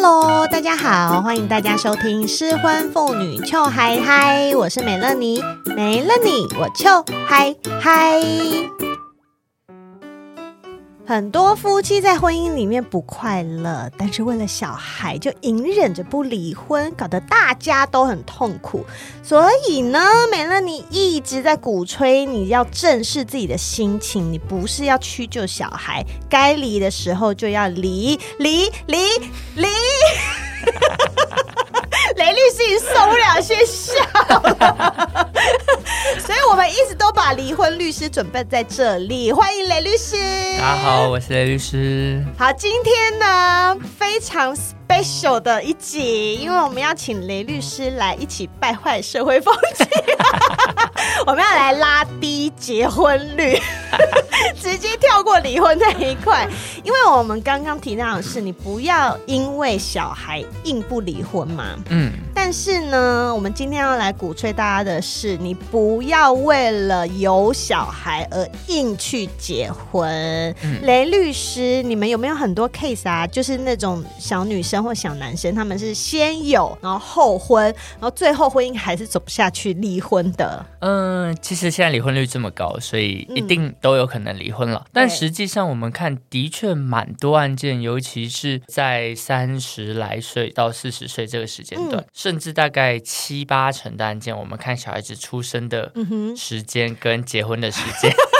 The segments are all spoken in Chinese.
Hello，大家好，欢迎大家收听失婚妇女臭嗨嗨，我是美乐妮，没了你我秋嗨嗨。很多夫妻在婚姻里面不快乐，但是为了小孩就隐忍着不离婚，搞得大家都很痛苦。所以呢，美乐你一直在鼓吹你要正视自己的心情，你不是要屈就小孩，该离的时候就要离，离，离，离。雷律师已经受不了，先笑了。所以我们一直都把离婚律师准备在这里，欢迎雷律师。大家好，我是雷律师。好，今天呢，非常 special 的一集，因为我们要请雷律师来一起败坏社会风气，我们要来拉低结婚率，直接跳过离婚那一块。因为我们刚刚提到的是，你不要因为小孩硬不离婚嘛。嗯。但是呢，我们今天要来鼓吹大家的是，你不要为了有小孩而硬去结婚。嗯。雷律师，你们有没有很多 case 啊？就是那种小女生。或小男生，他们是先有，然后后婚，然后最后婚姻还是走不下去，离婚的。嗯，其实现在离婚率这么高，所以一定都有可能离婚了。嗯、但实际上，我们看的确蛮多案件，尤其是在三十来岁到四十岁这个时间段，嗯、甚至大概七八成的案件，我们看小孩子出生的时间跟结婚的时间。嗯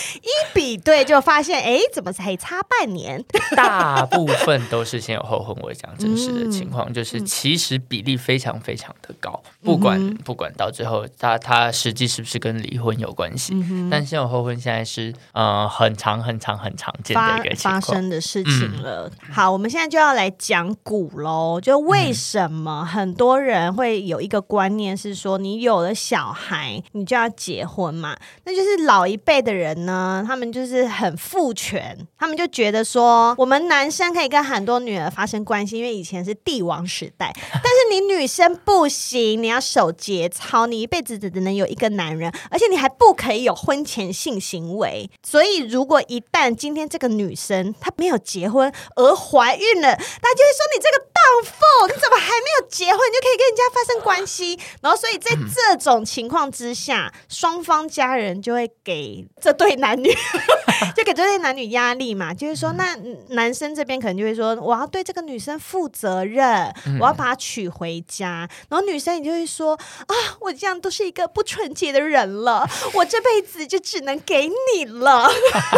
一比对就发现，哎，怎么才差半年？大部分都是先有后婚。我讲真实的情况，嗯、就是其实比例非常非常的高。不管、嗯、不管到最后，他他实际是不是跟离婚有关系？嗯、但先有后婚现在是呃很常很常很常见的一个发生的事情了。嗯、好，我们现在就要来讲古喽。就为什么很多人会有一个观念是说，你有了小孩，你就要结婚嘛？那就是老一辈的人呢。嗯，他们就是很父权，他们就觉得说，我们男生可以跟很多女儿发生关系，因为以前是帝王时代。但是你女生不行，你要守节操，你一辈子只能有一个男人，而且你还不可以有婚前性行为。所以，如果一旦今天这个女生她没有结婚而怀孕了，大家就会说你这个荡妇，你怎么还没有结婚，你就可以跟人家发生关系？然后，所以在这种情况之下，双方家人就会给这对男。男女 就给这些男女压力嘛，就是说，那男生这边可能就会说，我要对这个女生负责任，我要把她娶回家。然后女生也就会说，啊，我这样都是一个不纯洁的人了，我这辈子就只能给你了。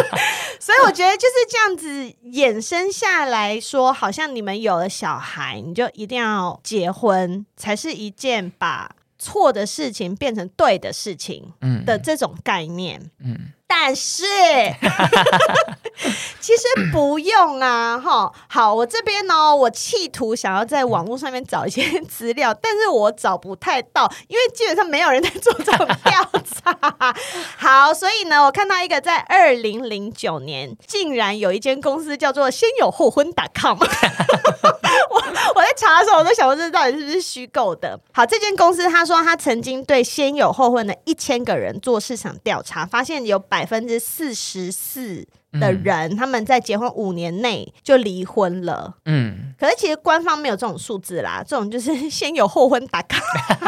所以我觉得就是这样子衍生下来说，好像你们有了小孩，你就一定要结婚，才是一件把错的事情变成对的事情的这种概念。嗯。但是，其实不用啊，哈。好，我这边呢，我企图想要在网络上面找一些资料，但是我找不太到，因为基本上没有人在做这种调查。好，所以呢，我看到一个在二零零九年，竟然有一间公司叫做“先有后婚 .com”。我我在查的时候，我都想说这到底是不是虚构的。好，这间公司他说他曾经对先有后婚的一千个人做市场调查，发现有百百分之四十四。的人，嗯、他们在结婚五年内就离婚了。嗯，可是其实官方没有这种数字啦，这种就是先有后婚打卡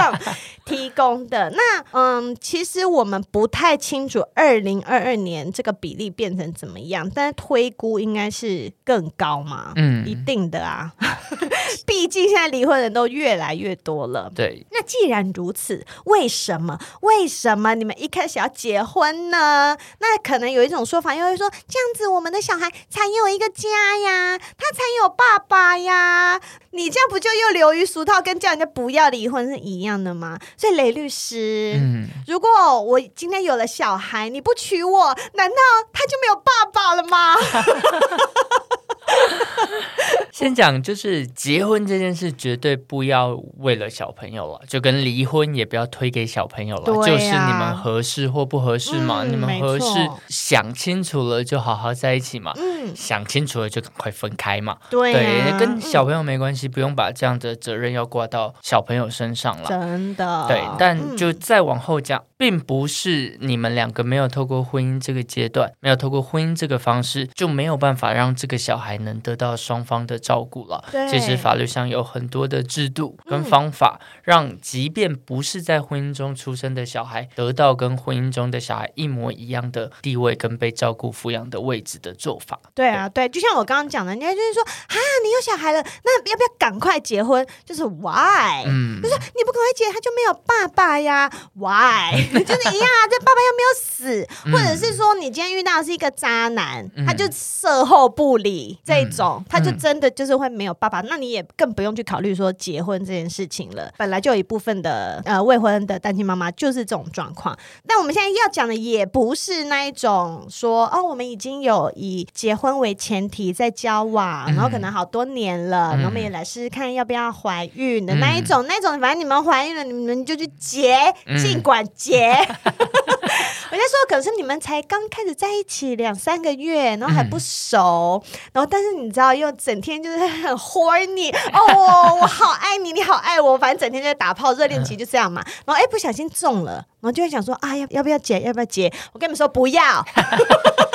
提供的。那嗯，其实我们不太清楚二零二二年这个比例变成怎么样，但是推估应该是更高嘛。嗯，一定的啊，毕竟现在离婚人都越来越多了。对，那既然如此，为什么为什么你们一开始要结婚呢？那可能有一种说法，因为说。样子我们的小孩才有一个家呀，他才有爸爸呀。你这样不就又流于俗套，跟叫人家不要离婚是一样的吗？所以雷律师，嗯，如果我今天有了小孩，你不娶我，难道他就没有爸爸了吗？先讲，就是结婚这件事，绝对不要为了小朋友了，就跟离婚也不要推给小朋友了。啊、就是你们合适或不合适嘛，嗯、你们合适想清楚了就好好在一起嘛，嗯、想清楚了就赶快分开嘛。对，啊、对，跟小朋友没关系，嗯、不用把这样的责任要挂到小朋友身上了。真的，对，但就再往后讲，并不是你们两个没有透过婚姻这个阶段，没有透过婚姻这个方式，就没有办法让这个小孩能得到双方的照顾了。对，其实法律上有很多的制度跟方法，嗯、让即便不是在婚姻中出生的小孩，得到跟婚姻中的小孩一模一样的地位跟被照顾抚养的位置的做法。对啊，对，就像我刚刚讲的，人家就是说啊，你有小孩了，那要不要赶快结婚？就是 why？嗯，就是你不赶快结，他就没有爸爸呀？why？就是一样啊，这爸爸又没有死，或者是说你今天遇到的是一个渣男，嗯、他就售后不理这种，嗯、他就真的就是会没有爸爸，那你也更不用去考虑说结婚这件事情了。本来就有一部分的呃未婚的单亲妈妈就是这种状况，但我们现在要讲的也不是那一种说哦，我们已经有以结婚为前提在交往，然后可能好多年了，嗯、然后我们也来试试看要不要怀孕的那一种，嗯、那一种反正你们怀孕了，你们就去结，尽管结。嗯 我就说，可是你们才刚开始在一起两三个月，然后还不熟，嗯、然后但是你知道，又整天就是很 horny 哦，我好爱你，你好爱我，反正整天就在打炮，热恋期就这样嘛。然后哎，不小心中了，然后就会想说啊，要要不要结？要不要结？我跟你们说不要。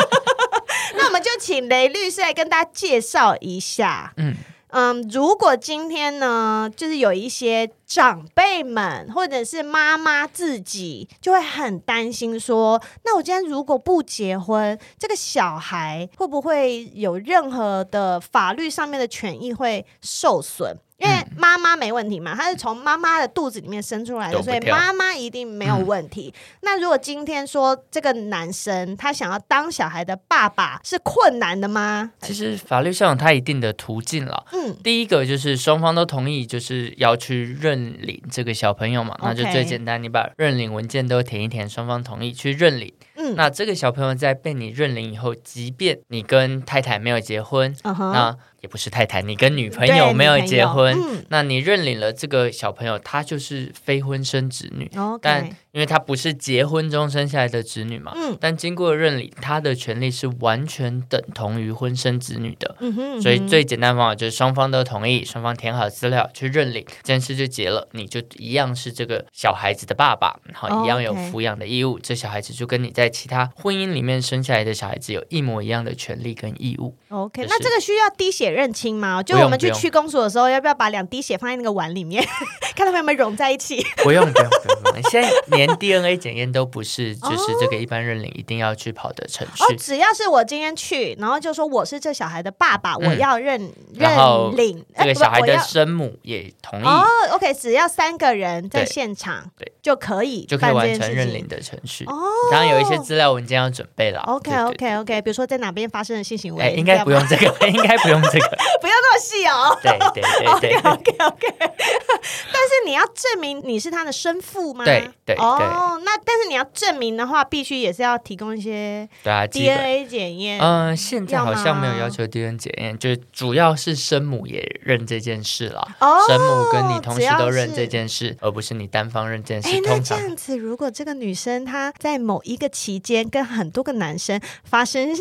那我们就请雷律师来跟大家介绍一下。嗯。嗯，如果今天呢，就是有一些长辈们或者是妈妈自己，就会很担心说，那我今天如果不结婚，这个小孩会不会有任何的法律上面的权益会受损？因为妈妈没问题嘛，她是从妈妈的肚子里面生出来的，所以妈妈一定没有问题。嗯、那如果今天说这个男生他想要当小孩的爸爸，是困难的吗？其实法律上有他一定的途径了。嗯，第一个就是双方都同意，就是要去认领这个小朋友嘛那就最简单，你把认领文件都填一填，双方同意去认领。嗯，那这个小朋友在被你认领以后，即便你跟太太没有结婚，嗯、那也不是太太，你跟女朋友没有结婚，嗯、那你认领了这个小朋友，他就是非婚生子女。但因为他不是结婚中生下来的子女嘛，嗯、但经过认领，他的权利是完全等同于婚生子女的。嗯哼嗯哼，所以最简单方法就是双方都同意，双方填好资料去认领，这件事就结了，你就一样是这个小孩子的爸爸，然后一样有抚养的义务。Okay 这小孩子就跟你在其他婚姻里面生下来的小孩子有一模一样的权利跟义务。OK，、就是、那这个需要滴血。认亲吗？就我们去区公所的时候，要不要把两滴血放在那个碗里面，看他们有没有融在一起？不用，不用，不用。现在连 DNA 检验都不是，就是这个一般认领一定要去跑的程序。哦，只要是我今天去，然后就说我是这小孩的爸爸，我要认认领。这个小孩的生母也同意。哦，OK，只要三个人在现场，对，就可以就可以完成认领的程序。哦，当然有一些资料文件要准备了。OK，OK，OK，比如说在哪边发生的性行为，应该不用这个，应该不用这个。不要那么细哦。对对对对。OK OK。但是你要证明你是他的生父吗？对对哦，那但是你要证明的话，必须也是要提供一些对啊 DNA 检验。嗯，现在好像没有要求 DNA 检验，就主要是生母也认这件事了。哦。生母跟你同时都认这件事，而不是你单方认这件事。哎，那这样子，如果这个女生她在某一个期间跟很多个男生发生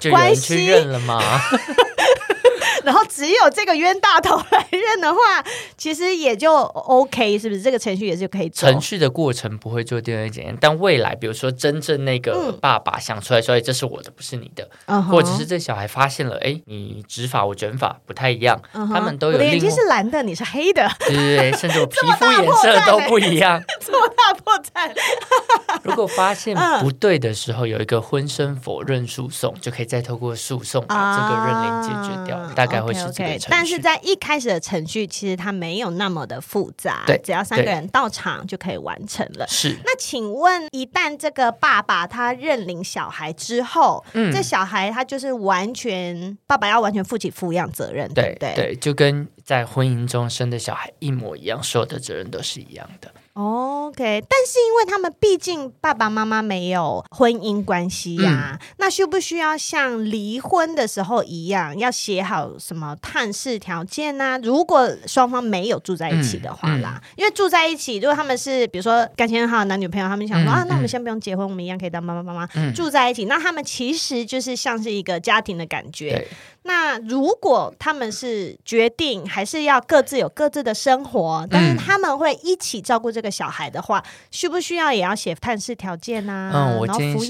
就有人去认了吗？然后只有这个冤大头来认的话，其实也就 OK，是不是？这个程序也是可以做。程序的过程不会做 DNA 检验，但未来比如说真正那个爸爸想出来说，哎、嗯，这是我的，不是你的，或者是这小孩发现了，哎，你执法我卷发不太一样，他们都有。我的眼睛是蓝的，你是黑的，对对对，甚至我皮肤 颜色都不一样，这么大破绽。如果发现不对的时候，有一个婚生否认诉讼，就可以再透过诉讼把这个认领解决掉。啊、大概会是这个程序。Okay, okay, 但是在一开始的程序，其实它没有那么的复杂，对，只要三个人到场就可以完成了。是。那请问，一旦这个爸爸他认领小孩之后，嗯，这小孩他就是完全爸爸要完全负起抚养责任，对对对，就跟在婚姻中生的小孩一模一样，所有的责任都是一样的。OK，但是因为他们毕竟爸爸妈妈没有婚姻关系呀、啊，嗯、那需不需要像离婚的时候一样，要写好什么探视条件呢、啊？如果双方没有住在一起的话啦，嗯嗯、因为住在一起，如果他们是比如说感情很好的男女朋友，他们想说、嗯、啊，那我们先不用结婚，我们一样可以当爸爸妈妈。嗯、住在一起，那他们其实就是像是一个家庭的感觉。那如果他们是决定还是要各自有各自的生活，但是他们会一起照顾这个小孩的话，嗯、需不需要也要写探视条件啊？嗯，我都写清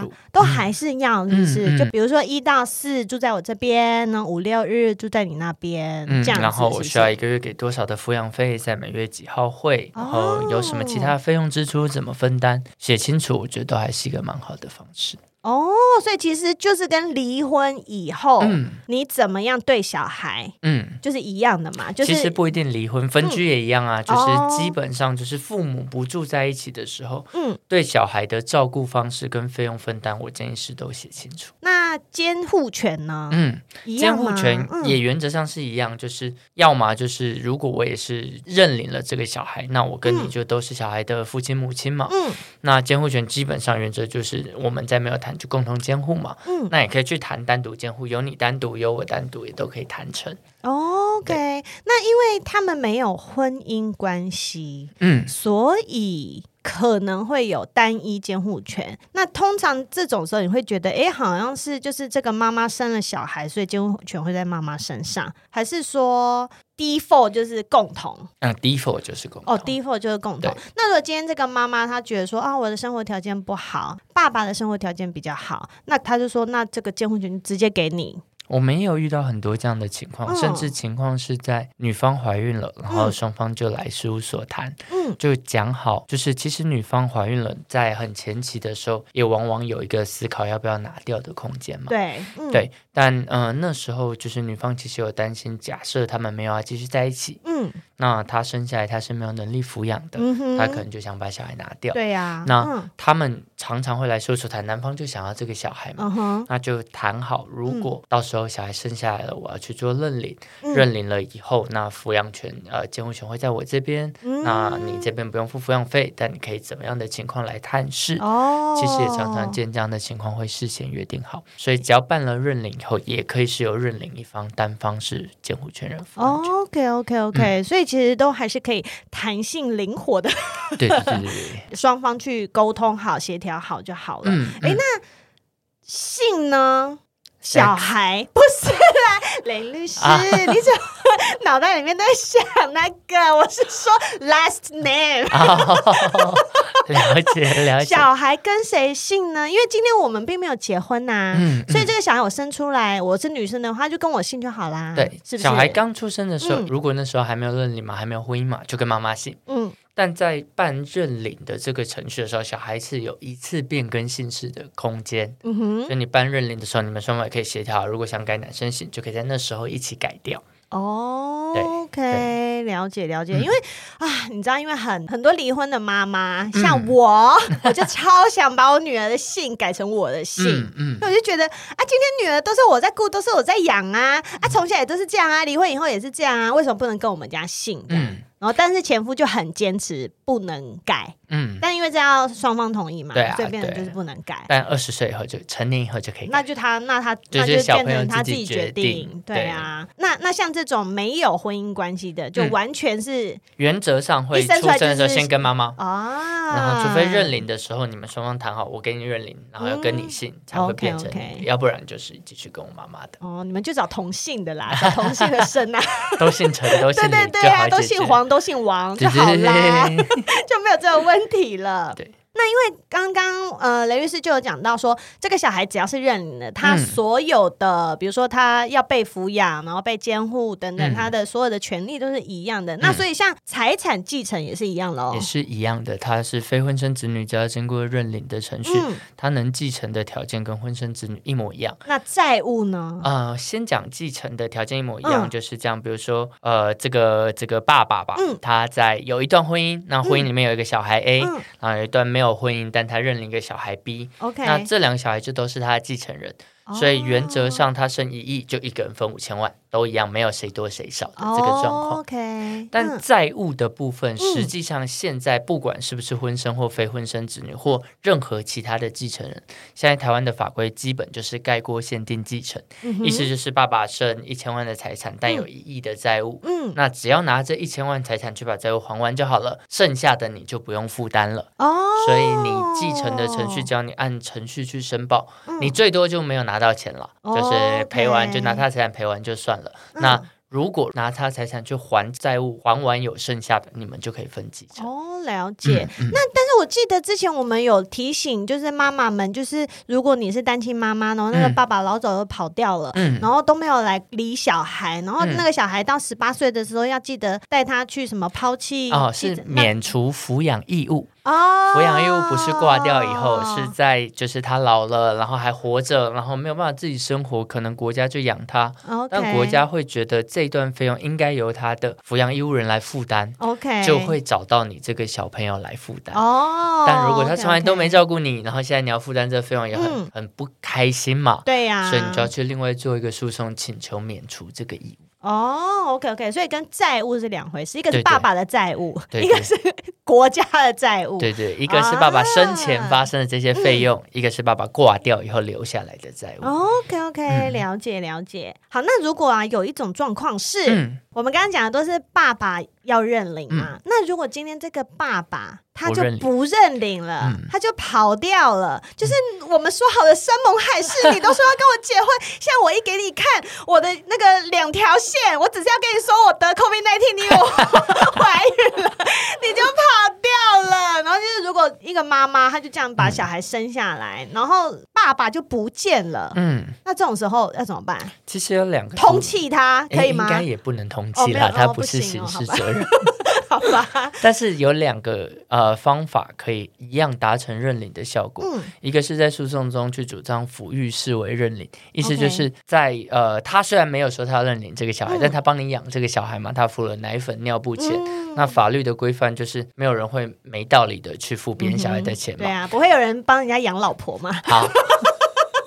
楚，都还是要，是不是？就比如说一到四住在我这边，那五六日住在你那边，嗯、这样。然后我需要一个月给多少的抚养费，在每月几号汇，然后有什么其他费用支出怎么分担，写清楚，我觉得都还是一个蛮好的方式。哦，所以其实就是跟离婚以后，嗯，你怎么样对小孩，嗯，就是一样的嘛。就是其实不一定离婚，分居也一样啊。嗯、就是基本上就是父母不住在一起的时候，嗯，对小孩的照顾方式跟费用分担，我建议是都写清楚。那监护权呢？嗯，监护权也原则上是一样，就是要么就是如果我也是认领了这个小孩，那我跟你就都是小孩的父亲母亲嘛。嗯，那监护权基本上原则就是我们在没有谈。就共同监护嘛，嗯，那也可以去谈单独监护，有你单独，有我单独，也都可以谈成。OK，那因为他们没有婚姻关系，嗯，所以可能会有单一监护权。那通常这种时候，你会觉得，哎，好像是就是这个妈妈生了小孩，所以监护权会在妈妈身上，还是说？default 就是共同，嗯，default 就是共同。哦，default 就是共同。那如果今天这个妈妈她觉得说啊，我的生活条件不好，爸爸的生活条件比较好，那她就说，那这个监护权直接给你。我没有遇到很多这样的情况，嗯、甚至情况是在女方怀孕了，然后双方就来事务所谈，嗯，就讲好，就是其实女方怀孕了，在很前期的时候，也往往有一个思考要不要拿掉的空间嘛，对，嗯、对，但嗯、呃，那时候就是女方其实有担心，假设他们没有要继续在一起，嗯。那他生下来，他是没有能力抚养的，嗯、哼他可能就想把小孩拿掉。对呀、啊，那、嗯、他们常常会来说说谈，男方就想要这个小孩嘛，嗯、哼那就谈好，如果到时候小孩生下来了，我要去做认领，嗯、认领了以后，那抚养权呃监护权会在我这边，嗯、那你这边不用付抚养费，但你可以怎么样的情况来探视？哦，其实也常常见这样的情况会事先约定好，所以只要办了认领以后，也可以是由认领一方单方是监护权人。OK OK OK，、嗯、所以。其实都还是可以弹性灵活的，对对对，双方去沟通好、协调好就好了。哎、那姓呢？小孩不是啦，雷律师，啊、你怎么脑袋里面在想那个？我是说 last name。哦、了解 了解。小孩跟谁姓呢？因为今天我们并没有结婚呐、啊，嗯嗯、所以这个小孩我生出来，我是女生的话，就跟我姓就好啦。对，是不是？小孩刚出生的时候，嗯、如果那时候还没有认领嘛，还没有婚姻嘛，就跟妈妈姓。嗯。但在办认领的这个程序的时候，小孩是有一次变更姓氏的空间。嗯哼，所以你办认领的时候，你们双方也可以协调，如果想改男生姓，就可以在那时候一起改掉。哦，OK，了解了解。因为啊，你知道，因为很很多离婚的妈妈，像我，我就超想把我女儿的姓改成我的姓。嗯，我就觉得啊，今天女儿都是我在顾，都是我在养啊，啊，从小也都是这样啊，离婚以后也是这样啊，为什么不能跟我们家姓？嗯。然后，但是前夫就很坚持不能改，嗯，但因为这要双方同意嘛，对啊，所以变成就是不能改。但二十岁以后就成年以后就可以改，那就他那他那就变成他自己决定，对啊。那那像这种没有婚姻关系的，就完全是原则上会出生的时候先跟妈妈啊，然后除非认领的时候你们双方谈好，我给你认领，然后要跟你姓才会变成，要不然就是继续跟我妈妈的。哦，你们就找同姓的啦，找同姓的生啊，都姓陈，都 姓对啊，都姓黄。都姓王就好啦，就没有这个问题了。对，那因为刚刚呃雷律师就有讲到说，这个小孩只要是认领的，他所有的，嗯、比如说他要被抚养，然后被监护等等，嗯、他的所有的权利都是一样的。嗯、那所以像财产继承也是一样喽，也是一样的。他是非婚生子女，只要经过认领的程序，嗯、他能继承的条件跟婚生子女一模一样。那债务呢？呃，先讲继承的条件一模一样，嗯、就是这样。比如说，呃，这个这个爸爸吧，嗯、他在有一段婚姻，那婚姻里面有一个小孩 A，、嗯、然后有一段没有婚姻，但他认了一个小孩 B。OK，那这两个小孩就都是他的继承人。所以原则上，他剩一亿就一个人分五千万，都一样，没有谁多谁少的这个状况。Oh, OK，但债务的部分，实际上现在不管是不是婚生或非婚生子女，或任何其他的继承人，现在台湾的法规基本就是盖过限定继承，嗯、意思就是爸爸剩一千万的财产，但有一亿的债务，嗯，那只要拿这一千万财产去把债务还完就好了，剩下的你就不用负担了。哦，所以你继承的程序只要你按程序去申报，嗯、你最多就没有拿。拿到钱了，就是赔完就拿他财产赔完就算了。那如果拿他财产去还债务，还完有剩下的，你们就可以分继承。哦，了解。嗯嗯、那但是我记得之前我们有提醒，就是妈妈们，就是如果你是单亲妈妈，然后那个爸爸老早就跑掉了，嗯、然后都没有来理小孩，然后那个小孩到十八岁的时候，要记得带他去什么抛弃哦，是免除抚养义务。哦，抚养义务不是挂掉以后，是在就是他老了，然后还活着，然后没有办法自己生活，可能国家就养他。Okay. 但国家会觉得这段费用应该由他的抚养义务人来负担。OK，就会找到你这个小朋友来负担。哦，但如果他从来都没照顾你，然后现在你要负担这个费用，也很、嗯、很不开心嘛。对呀、啊，所以你就要去另外做一个诉讼，请求免除这个义务。哦，OK OK，所以跟债务是两回事，一个是爸爸的债务，对对，一个是国家的债务。对对，一个是爸爸生前发生的这些费用，啊、一个是爸爸挂掉以后留下来的债务。OK OK，、嗯、了解了解。好，那如果啊有一种状况是，嗯、我们刚刚讲的都是爸爸要认领嘛，嗯、那如果今天这个爸爸。他就不认领了，嗯、他就跑掉了。就是我们说好的山盟海誓，你都说要跟我结婚，现在我一给你看我的那个两条线，我只是要跟你说我得 COVID-19，你我 怀孕了，你就跑掉了。然后就是如果一个妈妈，她就这样把小孩生下来，嗯、然后爸爸就不见了，嗯，那这种时候要怎么办？其实有两个通气他可以吗？应该也不能通气啦，他、哦、不是刑事责任。好吧，但是有两个呃方法可以一样达成认领的效果。嗯，一个是在诉讼中去主张抚育视为认领，意思就是在呃，他虽然没有说他要认领这个小孩，嗯、但他帮你养这个小孩嘛，他付了奶粉、尿布钱。嗯、那法律的规范就是没有人会没道理的去付别人小孩的钱嘛。对啊，不会有人帮人家养老婆嘛。好。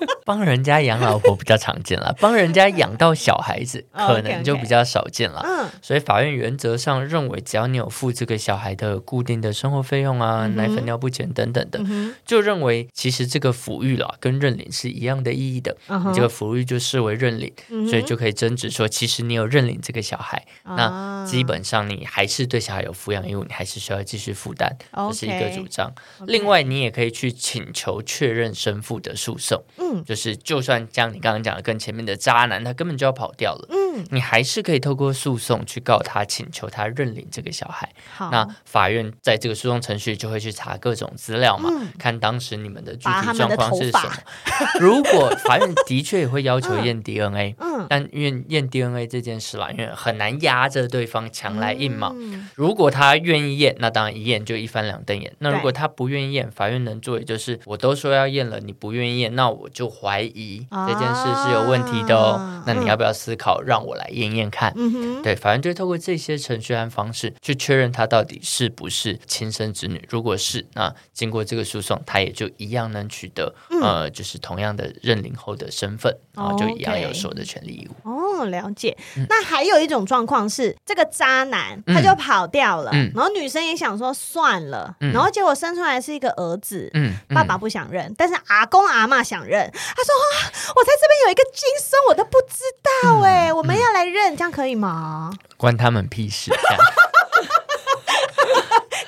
帮人家养老婆比较常见了，帮人家养到小孩子 可能就比较少见了。嗯，所以法院原则上认为，只要你有付这个小孩的固定的生活费用啊、奶粉、尿布钱等等的，就认为其实这个抚育了跟认领是一样的意义的。你这个抚育就视为认领，所以就可以争执说，其实你有认领这个小孩，那基本上你还是对小孩有抚养义务，你还是需要继续负担，这是一个主张。另外，你也可以去请求确认生父的诉讼。嗯，就是就算像你刚刚讲的，跟前面的渣男，他根本就要跑掉了。嗯，你还是可以透过诉讼去告他，请求他认领这个小孩。好，那法院在这个诉讼程序就会去查各种资料嘛，嗯、看当时你们的具体状况是什么。如果法院的确也会要求验 DNA，嗯，但因为验 DNA 这件事啦，因为很难压着对方强来硬嘛。嗯、如果他愿意验，那当然一验就一翻两瞪眼。那如果他不愿意验，法院能做的就是，我都说要验了，你不愿意验，那我。就怀疑这件事是有问题的哦，啊、那你要不要思考让我来验验看？嗯、哼对，反正就透过这些程序和方式去确认他到底是不是亲生子女。如果是，那经过这个诉讼，他也就一样能取得、嗯、呃，就是同样的认领后的身份，然后就一样有所有的权利义务。哦，了解。嗯、那还有一种状况是，这个渣男他就跑掉了，嗯、然后女生也想说算了，嗯、然后结果生出来是一个儿子，嗯嗯、爸爸不想认，但是阿公阿妈想认。他说：“我在这边有一个金孙，我都不知道哎，嗯、我们要来认，这样可以吗？”关他们屁事！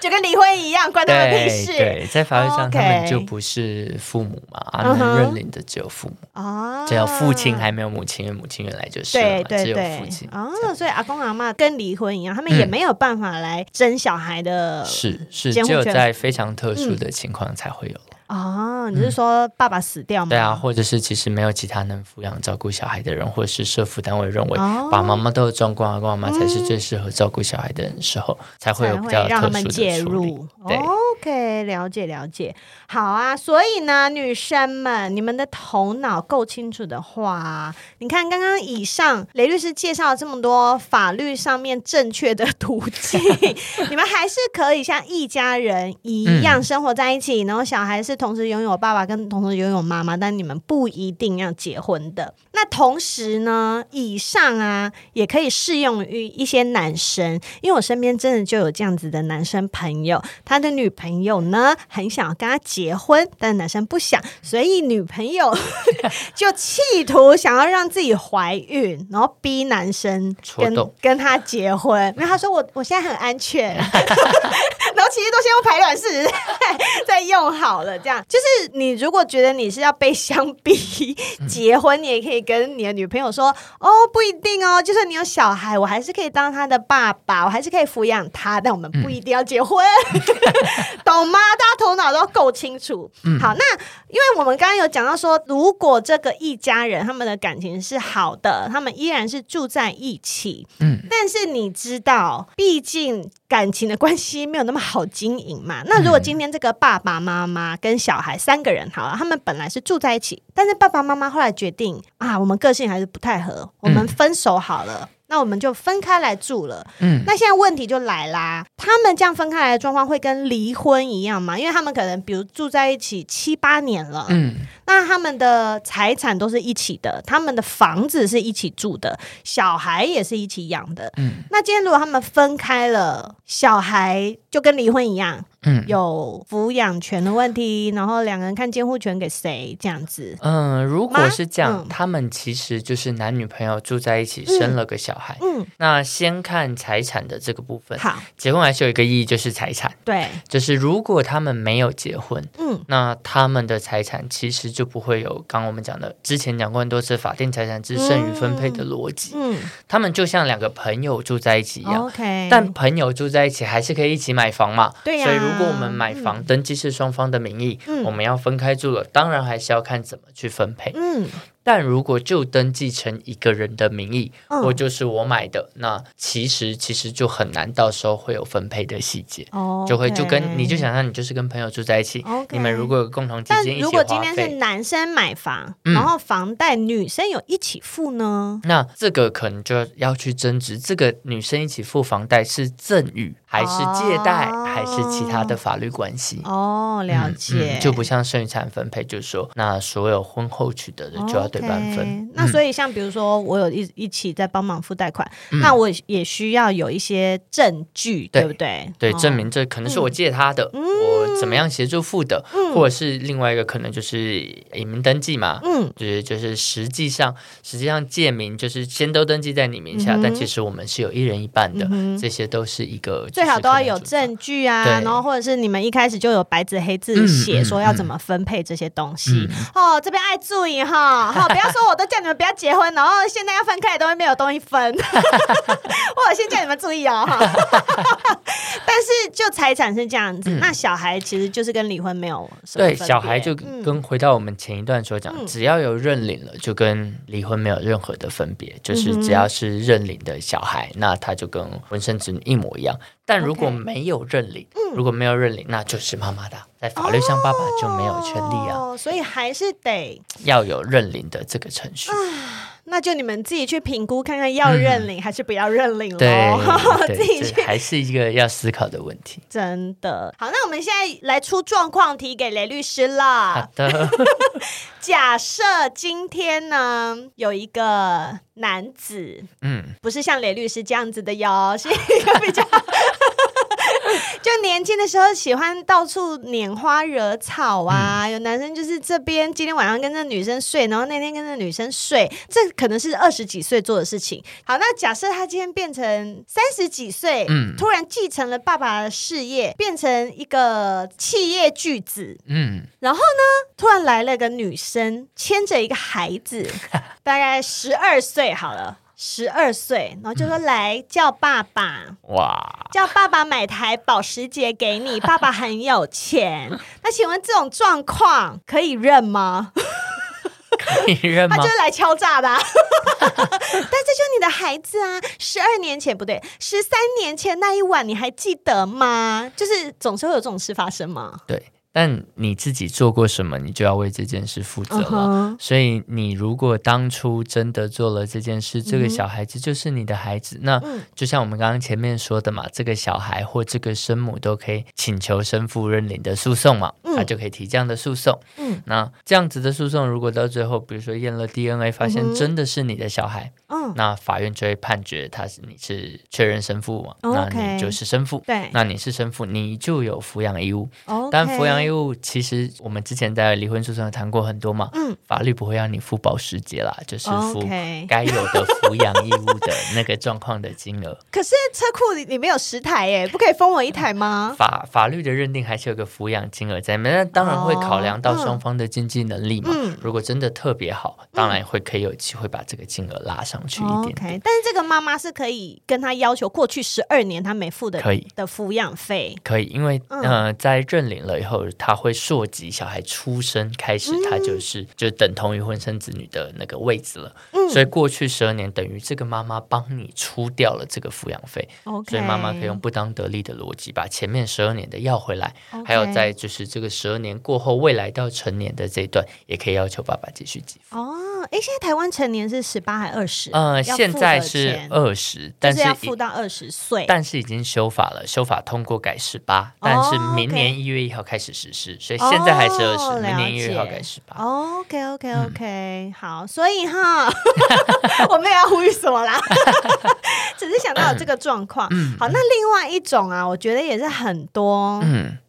就跟跟离婚一样，关他们屁事。对，在法律上，他们就不是父母嘛，啊，能认领的只有父母。啊，只有父亲还没有母亲，因为母亲原来就是对对对，只有父亲哦，所以阿公阿妈跟离婚一样，他们也没有办法来争小孩的，是是，只有在非常特殊的情况才会有。哦，你是说爸爸死掉吗？对啊，或者是其实没有其他能抚养照顾小孩的人，或者是社福单位认为爸爸妈妈都有状况，爸爸妈妈才是最适合照顾小孩的人时候，才会有比较特殊的介入。对，OK，了解了解。好啊，所以呢，女生们，你们的头脑够清楚的话，你看刚刚以上雷律师介绍了这么多法律上面正确的途径，你们还是可以像一家人一样生活在一起，嗯、然后小孩是。同时拥有爸爸跟同时拥有妈妈，但你们不一定要结婚的。那同时呢，以上啊也可以适用于一些男生，因为我身边真的就有这样子的男生朋友，他的女朋友呢很想要跟他结婚，但男生不想，所以女朋友 就企图想要让自己怀孕，然后逼男生跟跟他结婚。因为他说我我现在很安全，然后其实都先用排卵试 再用好了。这样就是你如果觉得你是要被相逼结婚，你也可以跟你的女朋友说哦，不一定哦，就算你有小孩，我还是可以当他的爸爸，我还是可以抚养他，但我们不一定要结婚，嗯、懂吗？大家头脑都够清楚。嗯、好，那因为我们刚刚有讲到说，如果这个一家人他们的感情是好的，他们依然是住在一起，嗯，但是你知道，毕竟感情的关系没有那么好经营嘛。那如果今天这个爸爸妈妈跟小孩三个人好了，他们本来是住在一起，但是爸爸妈妈后来决定啊，我们个性还是不太合，我们分手好了，嗯、那我们就分开来住了。嗯，那现在问题就来啦，他们这样分开来的状况会跟离婚一样吗？因为他们可能比如住在一起七八年了，嗯，那他们的财产都是一起的，他们的房子是一起住的，小孩也是一起养的，嗯，那今天如果他们分开了，小孩就跟离婚一样。嗯，有抚养权的问题，然后两个人看监护权给谁这样子。嗯，如果是这样，嗯、他们其实就是男女朋友住在一起，生了个小孩。嗯，那先看财产的这个部分。好，结婚还是有一个意义，就是财产。对，就是如果他们没有结婚，嗯，那他们的财产其实就不会有刚刚我们讲的之前讲过很多次法定财产之剩余分配的逻辑。嗯，嗯他们就像两个朋友住在一起一样。OK，但朋友住在一起还是可以一起买房嘛？对呀、啊。所以如果我们买房登记是双方的名义，嗯、我们要分开住了，当然还是要看怎么去分配。嗯。但如果就登记成一个人的名义，嗯、或就是我买的，那其实其实就很难，到时候会有分配的细节，就会就跟你就想象你就是跟朋友住在一起你们如果有共同基金一起花费，如果今天是男生买房，嗯、然后房贷女生有一起付呢？那这个可能就要去争执，这个女生一起付房贷是赠与还是借贷，哦、还是其他的法律关系？哦，了解，嗯嗯、就不像剩余财产分配，就是说那所有婚后取得的就要对。Okay, 那所以像比如说，我有一一起在帮忙付贷款，嗯、那我也需要有一些证据，对，对不对？对，证明这可能是我借他的，嗯、我怎么样协助付的，嗯、或者是另外一个可能就是隐名登记嘛，嗯，就是就是实际上实际上借名就是先都登记在你名下，嗯、但其实我们是有一人一半的，嗯、这些都是一个最好都要有证据啊，然后或者是你们一开始就有白纸黑字写说要怎么分配这些东西、哦，这边爱注意哈，好。不要说我都叫你们不要结婚，然后现在要分开的东西没有东西分，我先叫你们注意哦。但是就财产是这样子，嗯、那小孩其实就是跟离婚没有对，小孩就跟回到我们前一段所讲，嗯、只要有认领了，就跟离婚没有任何的分别，就是只要是认领的小孩，那他就跟婚生子女一模一样。但如果没有认领如果没有认领，那就是妈妈的，在法律上爸爸就没有权利啊。哦，所以还是得要有认领的这个程序。那就你们自己去评估，看看要认领还是不要认领喽。对，自己去还是一个要思考的问题。真的。好，那我们现在来出状况题给雷律师啦。好的。假设今天呢，有一个男子，嗯，不是像雷律师这样子的哟，是一个比较。就年年轻的时候喜欢到处拈花惹草啊，嗯、有男生就是这边今天晚上跟这女生睡，然后那天跟这女生睡，这可能是二十几岁做的事情。好，那假设他今天变成三十几岁，嗯，突然继承了爸爸的事业，变成一个企业巨子，嗯，然后呢，突然来了个女生，牵着一个孩子，大概十二岁，好了。十二岁，然后就说来叫爸爸，哇，叫爸爸买台保时捷给你，爸爸很有钱。那请问这种状况可以认吗？可以认吗？他就是来敲诈的啊。但这就是你的孩子啊！十二年前不对，十三年前那一晚你还记得吗？就是总是会有这种事发生吗？对。但你自己做过什么，你就要为这件事负责了。Uh huh. 所以，你如果当初真的做了这件事，这个小孩子就是你的孩子。那就像我们刚刚前面说的嘛，这个小孩或这个生母都可以请求生父认领的诉讼嘛，他就可以提这样的诉讼。嗯，那这样子的诉讼，如果到最后，比如说验了 DNA，发现真的是你的小孩，嗯，那法院就会判决他是你是确认生父嘛，那你就是生父。对，那你是生父，你就有抚养义务。哦，但抚养。因为其实我们之前在离婚诉讼上谈过很多嘛，嗯，法律不会让你付保时捷啦，就是付该有的抚养义务的那个状况的金额。可是车库里里面有十台耶，不可以分我一台吗？法法律的认定还是有个抚养金额在面，那当然会考量到双方的经济能力嘛。嗯，如果真的特别好，当然会可以有机会把这个金额拉上去一点点。OK，但是这个妈妈是可以跟他要求过去十二年他没付的可以的抚养费，可以，因为呃，在认领了以后。他会溯及小孩出生开始，他就是、嗯、就等同于婚生子女的那个位置了。嗯、所以过去十二年等于这个妈妈帮你出掉了这个抚养费。Okay 所以妈妈可以用不当得利的逻辑把前面十二年的要回来。Okay 还有在就是这个十二年过后，未来到成年的这一段，也可以要求爸爸继续给付。哦，哎，现在台湾成年是十八还二十？呃，现在是二十，但是要付到二十岁。但是已经修法了，修法通过改十八，但是明年一月一号开始实施。所以现在还是二十、哦，明年一月一号改十八。OK OK OK，嗯、好，所以哈，我没有要呼吁什么啦，只是想到有这个状况。嗯、好，那另外一种啊，我觉得也是很多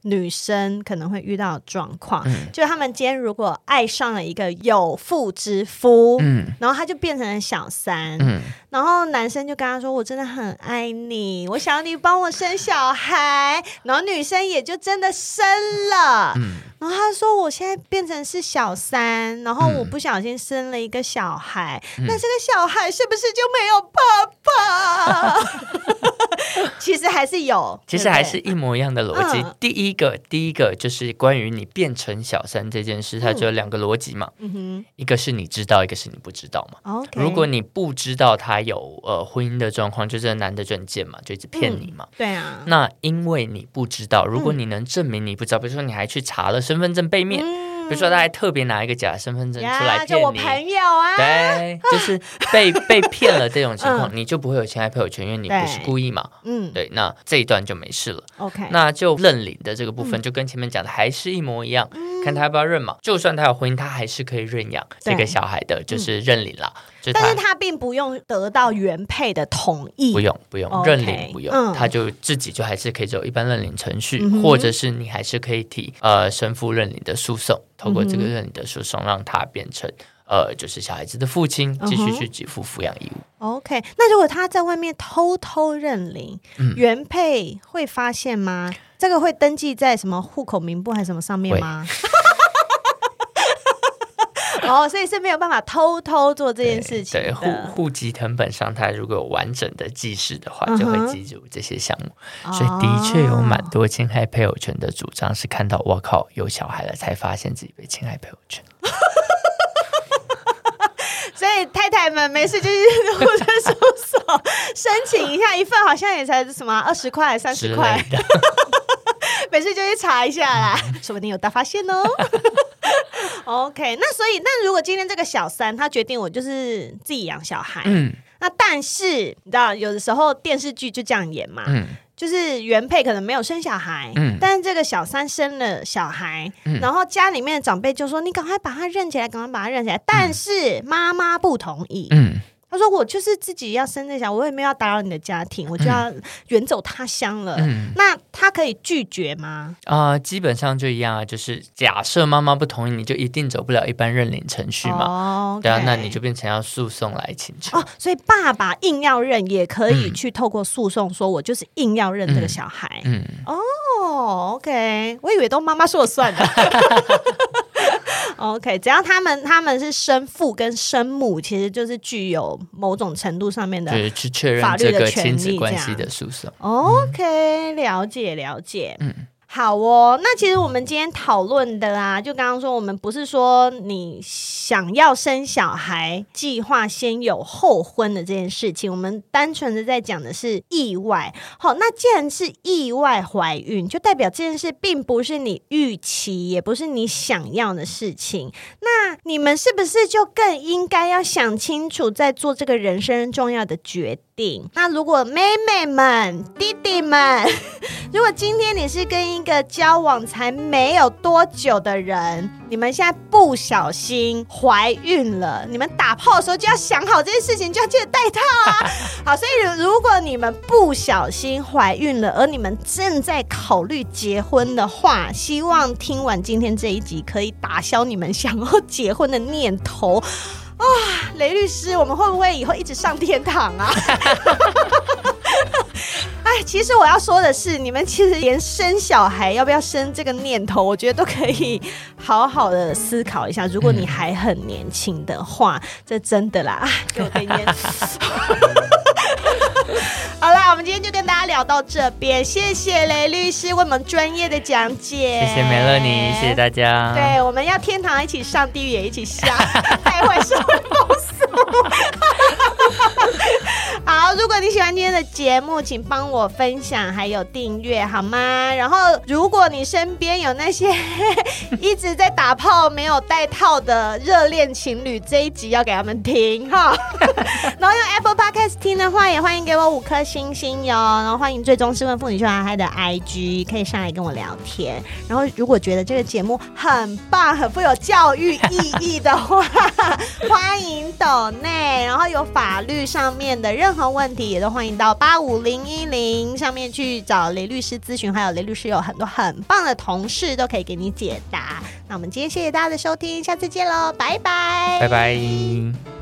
女生可能会遇到的状况，嗯、就是他们今天如果爱上了一个有妇之夫，嗯，然后他就变成了小三，嗯，然后男生就跟他说：“我真的很爱你，我想要你帮我生小孩。”然后女生也就真的生了。嗯，然后他说：“我现在变成是小三，然后我不小心生了一个小孩，嗯、那这个小孩是不是就没有爸爸？” 其实还是有，其实还是一模一样的逻辑。嗯、第一个，第一个就是关于你变成小三这件事，它就有两个逻辑嘛。嗯哼，一个是你知道，一个是你不知道嘛。如果你不知道他有呃婚姻的状况，就这男的就很贱嘛，就一直骗你嘛。嗯、对啊。那因为你不知道，如果你能证明你不知道，比如说你还去查了身份证背面。嗯比如说，他还特别拿一个假身份证出来骗你，就我朋友啊，对，就是被 被骗了这种情况，你就不会有侵害配偶权，因为你不是故意嘛，嗯，对，那这一段就没事了。OK，那就认领的这个部分就跟前面讲的还是一模一样，看他要不要认嘛。就算他有婚姻，他还是可以认养这个小孩的，就是认领了。但是他并不用得到原配的同意，不用不用认领不用，他就自己就还是可以走一般认领程序，或者是你还是可以提呃生父认领的诉讼。透过这个认领的诉讼，让他变成呃，就是小孩子的父亲，继续去给付抚养义务。OK，那如果他在外面偷偷认领，嗯、原配会发现吗？这个会登记在什么户口名簿还是什么上面吗？哦，所以是没有办法偷偷做这件事情。对，户户籍成本上，他如果有完整的记事的话，就会记住这些项目。Uh. 所以的确有蛮多侵害配偶权的主张，是看到我靠有小孩了，才发现自己被侵害配偶权。所以太太们没事就去户政事务所申请一下，一份好像也才什么二十块、三十块，没事就去查一下啦，说不定有大发现哦。OK，那所以那如果今天这个小三他决定我就是自己养小孩，嗯，那但是你知道有的时候电视剧就这样演嘛，嗯，就是原配可能没有生小孩，嗯，但是这个小三生了小孩，嗯，然后家里面的长辈就说你赶快把他认起来，赶快把他认起来，但是妈妈不同意，嗯，他说：“我就是自己要生这小孩，我也没有要打扰你的家庭，我就要远走他乡了。嗯”那他可以拒绝吗？啊、呃，基本上就一样啊，就是假设妈妈不同意，你就一定走不了一般认领程序嘛。哦对啊，那你就变成要诉讼来请求。哦，所以爸爸硬要认，也可以去透过诉讼，说我就是硬要认这个小孩。嗯，嗯哦，OK，我以为都妈妈说了算的。OK，只要他们他们是生父跟生母，其实就是具有某种程度上面的去确认这个亲子关系的诉讼。OK，了解了解。嗯。好哦，那其实我们今天讨论的啊，就刚刚说，我们不是说你想要生小孩，计划先有后婚的这件事情，我们单纯的在讲的是意外。好，那既然是意外怀孕，就代表这件事并不是你预期，也不是你想要的事情。那你们是不是就更应该要想清楚，在做这个人生重要的决定？那如果妹妹们、弟弟们，如果今天你是跟一个交往才没有多久的人，你们现在不小心怀孕了，你们打炮的时候就要想好这件事情，就要记得戴套啊。好，所以如果你们不小心怀孕了，而你们正在考虑结婚的话，希望听完今天这一集可以打消你们想要结婚的念头。啊、雷律师，我们会不会以后一直上天堂啊？哎，其实我要说的是，你们其实连生小孩要不要生这个念头，我觉得都可以好好的思考一下。如果你还很年轻的话，这真的啦，给我点烟。我们今天就跟大家聊到这边，谢谢雷律师为我们专业的讲解，谢谢美乐妮，谢谢大家。对，我们要天堂一起上，地狱也一起下，带坏社会风俗。如果你喜欢今天的节目，请帮我分享还有订阅好吗？然后，如果你身边有那些 一直在打炮没有戴套的热恋情侣，这一集要给他们听哈。然后用 Apple Podcast 听的话，也欢迎给我五颗星星哟。然后欢迎最终是问妇女秀嗨嗨的 IG，可以上来跟我聊天。然后，如果觉得这个节目很棒、很富有教育意义的话，欢迎抖内。然后有法律上面的任何问问题，也都欢迎到八五零一零上面去找雷律师咨询。还有雷律师有很多很棒的同事都可以给你解答。那我们今天谢谢大家的收听，下次见喽，拜拜，拜拜。